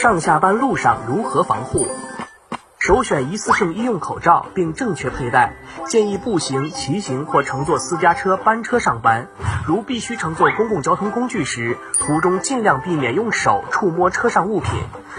上下班路上如何防护？首选一次性医用口罩，并正确佩戴。建议步行、骑行或乘坐私家车、班车上班。如必须乘坐公共交通工具时，途中尽量避免用手触摸车上物品。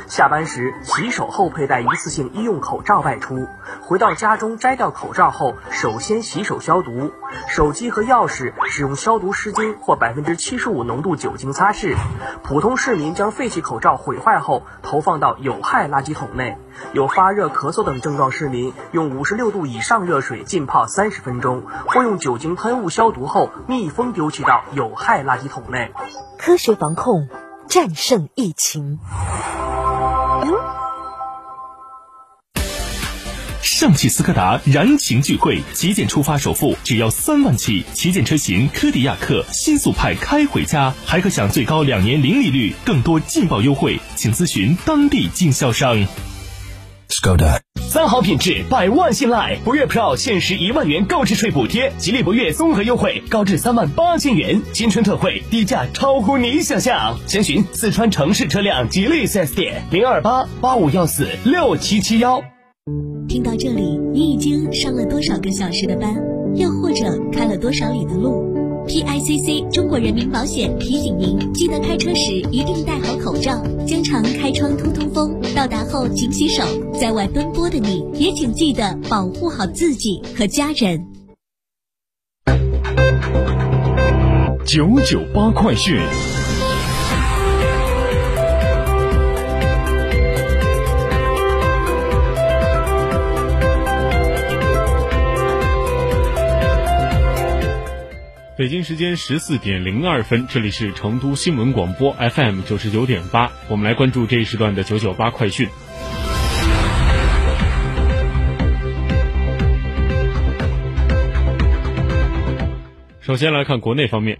下班时洗手后佩戴一次性医用口罩外出。回到家中摘掉口罩后，首先洗手消毒。手机和钥匙使用消毒湿巾或百分之七十五浓度酒精擦拭。普通市民将废弃口罩毁坏后投放到有害垃圾桶内。有发热、咳嗽等症状市民，用五十六度以上热水浸泡三十分钟，或用酒精喷雾消毒后密封丢弃到有害垃圾桶内。科学防控，战胜疫情。上汽斯柯达燃情聚会，旗舰出发首付只要三万起，旗舰车型柯迪亚克、新速派开回家，还可享最高两年零利率，更多劲爆优惠，请咨询当地经销商。Skoda。三好品质，百万信赖。博越 Pro 限时一万元购置税补贴，吉利博越综合优惠高至三万八千元，新春特惠，低价超乎你想象。详询四川城市车辆吉利 4S 店零二八八五幺四六七七幺。听到这里，你已经上了多少个小时的班，又或者开了多少里的路？PICC 中国人民保险提醒您，记得开车时一定戴好口罩，经常开窗通通风。到达后勤洗手，在外奔波的你也请记得保护好自己和家人。九九八快讯。北京时间十四点零二分，这里是成都新闻广播 FM 九十九点八，我们来关注这一时段的九九八快讯。首先来看国内方面，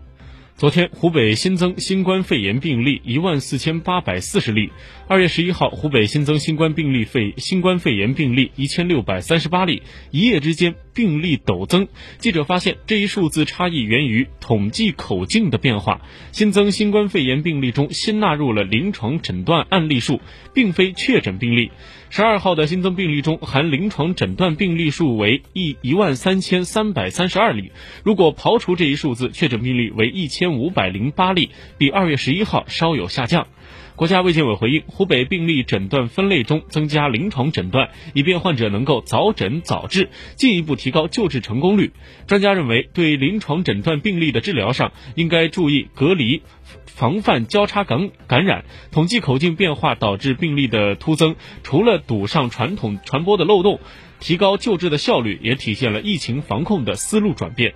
昨天湖北新增新冠肺炎病例一万四千八百四十例。二月十一号，湖北新增新冠病例肺新冠肺炎病例一千六百三十八例，一夜之间病例陡增。记者发现，这一数字差异源于统计口径的变化。新增新冠肺炎病例中新纳入了临床诊断案例数，并非确诊病例。十二号的新增病例中，含临床诊断病例数为一一万三千三百三十二例。如果刨除这一数字，确诊病例为一千五百零八例，比二月十一号稍有下降。国家卫健委回应，湖北病例诊断分类中增加临床诊断，以便患者能够早诊早治，进一步提高救治成功率。专家认为，对临床诊断病例的治疗上，应该注意隔离。防范交叉感感染，统计口径变化导致病例的突增，除了堵上传统传播的漏洞，提高救治的效率，也体现了疫情防控的思路转变。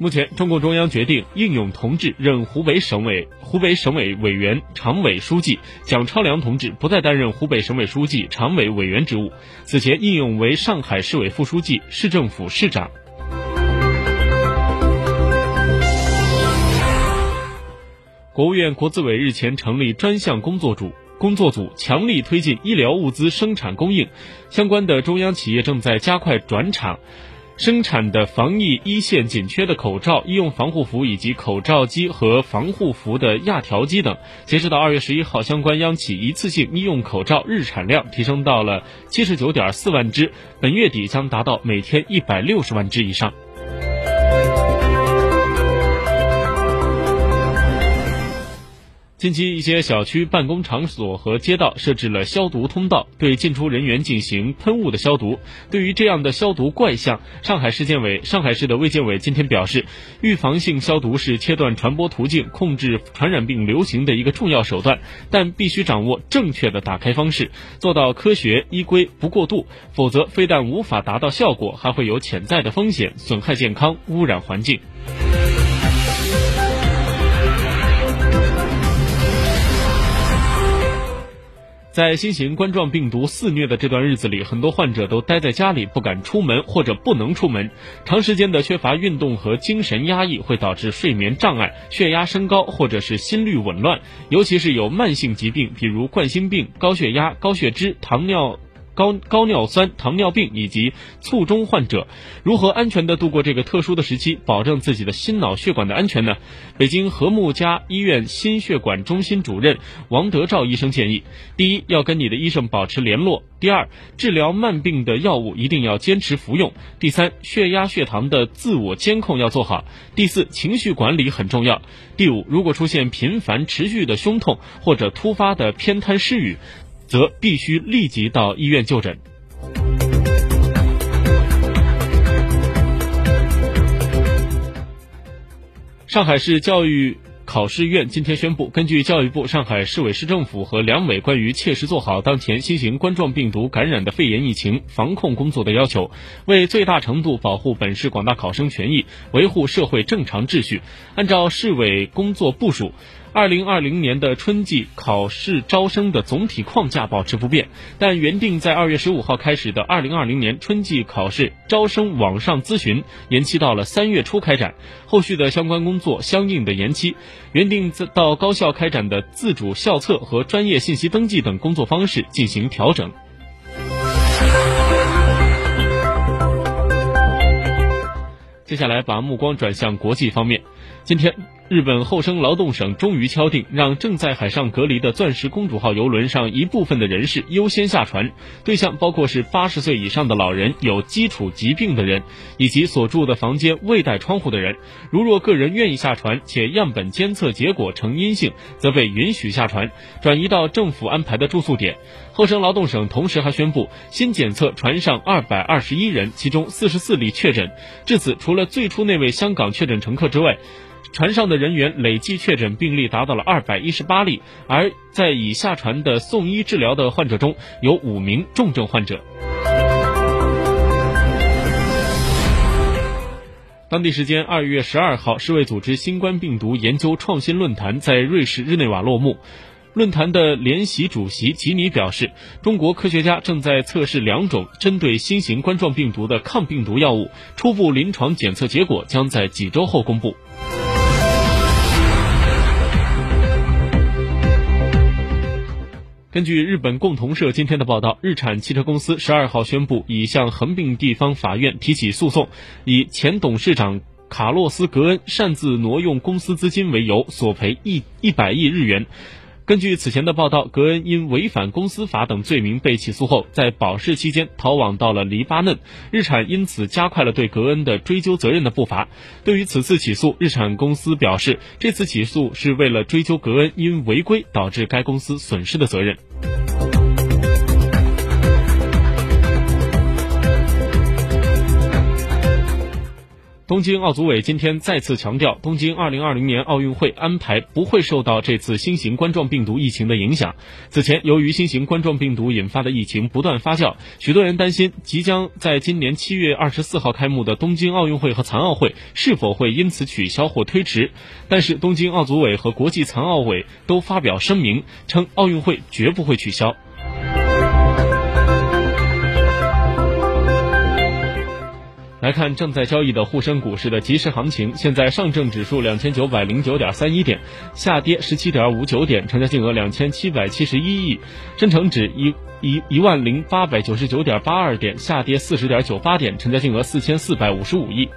目前，中共中央决定应勇同志任湖北省委湖北省委委员、常委书记，蒋超良同志不再担任湖北省委书记、常委委员职务。此前，应勇为上海市委副书记、市政府市长。国务院国资委日前成立专项工作组。工作组强力推进医疗物资生产供应，相关的中央企业正在加快转场。生产的防疫一线紧缺的口罩、医用防护服以及口罩机和防护服的压条机等，截止到二月十一号，相关央企一次性医用口罩日产量提升到了七十九点四万只，本月底将达到每天一百六十万只以上。近期，一些小区、办公场所和街道设置了消毒通道，对进出人员进行喷雾的消毒。对于这样的消毒怪象，上海市建委、上海市的卫健委今天表示，预防性消毒是切断传播途径、控制传染病流行的一个重要手段，但必须掌握正确的打开方式，做到科学依规不过度，否则非但无法达到效果，还会有潜在的风险，损害健康、污染环境。在新型冠状病毒肆虐的这段日子里，很多患者都待在家里，不敢出门或者不能出门。长时间的缺乏运动和精神压抑会导致睡眠障碍、血压升高或者是心率紊乱，尤其是有慢性疾病，比如冠心病、高血压、高血脂、糖尿。高高尿酸、糖尿病以及卒中患者如何安全的度过这个特殊的时期，保证自己的心脑血管的安全呢？北京和睦家医院心血管中心主任王德照医生建议：第一，要跟你的医生保持联络；第二，治疗慢病的药物一定要坚持服用；第三，血压、血糖的自我监控要做好；第四，情绪管理很重要；第五，如果出现频繁持续的胸痛或者突发的偏瘫失语。则必须立即到医院就诊。上海市教育考试院今天宣布，根据教育部、上海市委市政府和两委关于切实做好当前新型冠状病毒感染的肺炎疫情防控工作的要求，为最大程度保护本市广大考生权益，维护社会正常秩序，按照市委工作部署。二零二零年的春季考试招生的总体框架保持不变，但原定在二月十五号开始的二零二零年春季考试招生网上咨询延期到了三月初开展，后续的相关工作相应的延期。原定自到高校开展的自主校测和专业信息登记等工作方式进行调整。接下来把目光转向国际方面，今天。日本厚生劳动省终于敲定，让正在海上隔离的“钻石公主号”游轮上一部分的人士优先下船，对象包括是八十岁以上的老人、有基础疾病的人，以及所住的房间未带窗户的人。如若个人愿意下船，且样本监测结果呈阴性，则被允许下船，转移到政府安排的住宿点。厚生劳动省同时还宣布，新检测船上二百二十一人，其中四十四例确诊。至此，除了最初那位香港确诊乘客之外，船上的人员累计确诊病例达到了二百一十八例，而在已下船的送医治疗的患者中有五名重症患者。当地时间二月十二号，世卫组织新冠病毒研究创新论坛在瑞士日内瓦落幕。论坛的联席主席吉尼表示，中国科学家正在测试两种针对新型冠状病毒的抗病毒药物，初步临床检测结果将在几周后公布。根据日本共同社今天的报道，日产汽车公司十二号宣布，已向横滨地方法院提起诉讼，以前董事长卡洛斯·格恩擅自挪用公司资金为由，索赔一一百亿日元。根据此前的报道，格恩因违反公司法等罪名被起诉后，在保释期间逃往到了黎巴嫩。日产因此加快了对格恩的追究责任的步伐。对于此次起诉，日产公司表示，这次起诉是为了追究格恩因违规导致该公司损失的责任。东京奥组委今天再次强调，东京2020年奥运会安排不会受到这次新型冠状病毒疫情的影响。此前，由于新型冠状病毒引发的疫情不断发酵，许多人担心即将在今年7月24号开幕的东京奥运会和残奥会是否会因此取消或推迟。但是，东京奥组委和国际残奥委都发表声明称，奥运会绝不会取消。来看正在交易的沪深股市的即时行情，现在上证指数两千九百零九点三一点，下跌十七点五九点，成交金额两千七百七十一亿；深成指一一一万零八百九十九点八二点，下跌四十点九八点，成交金额四千四百五十五亿。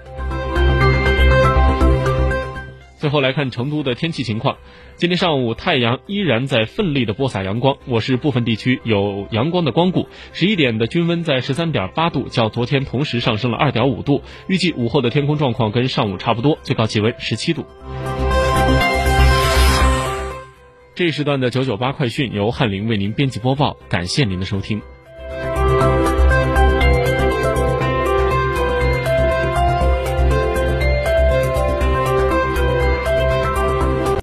最后来看成都的天气情况。今天上午太阳依然在奋力的播撒阳光，我市部分地区有阳光的光顾。十一点的均温在十三点八度，较昨天同时上升了二点五度。预计午后的天空状况跟上午差不多，最高气温十七度。这时段的九九八快讯由翰林为您编辑播报，感谢您的收听。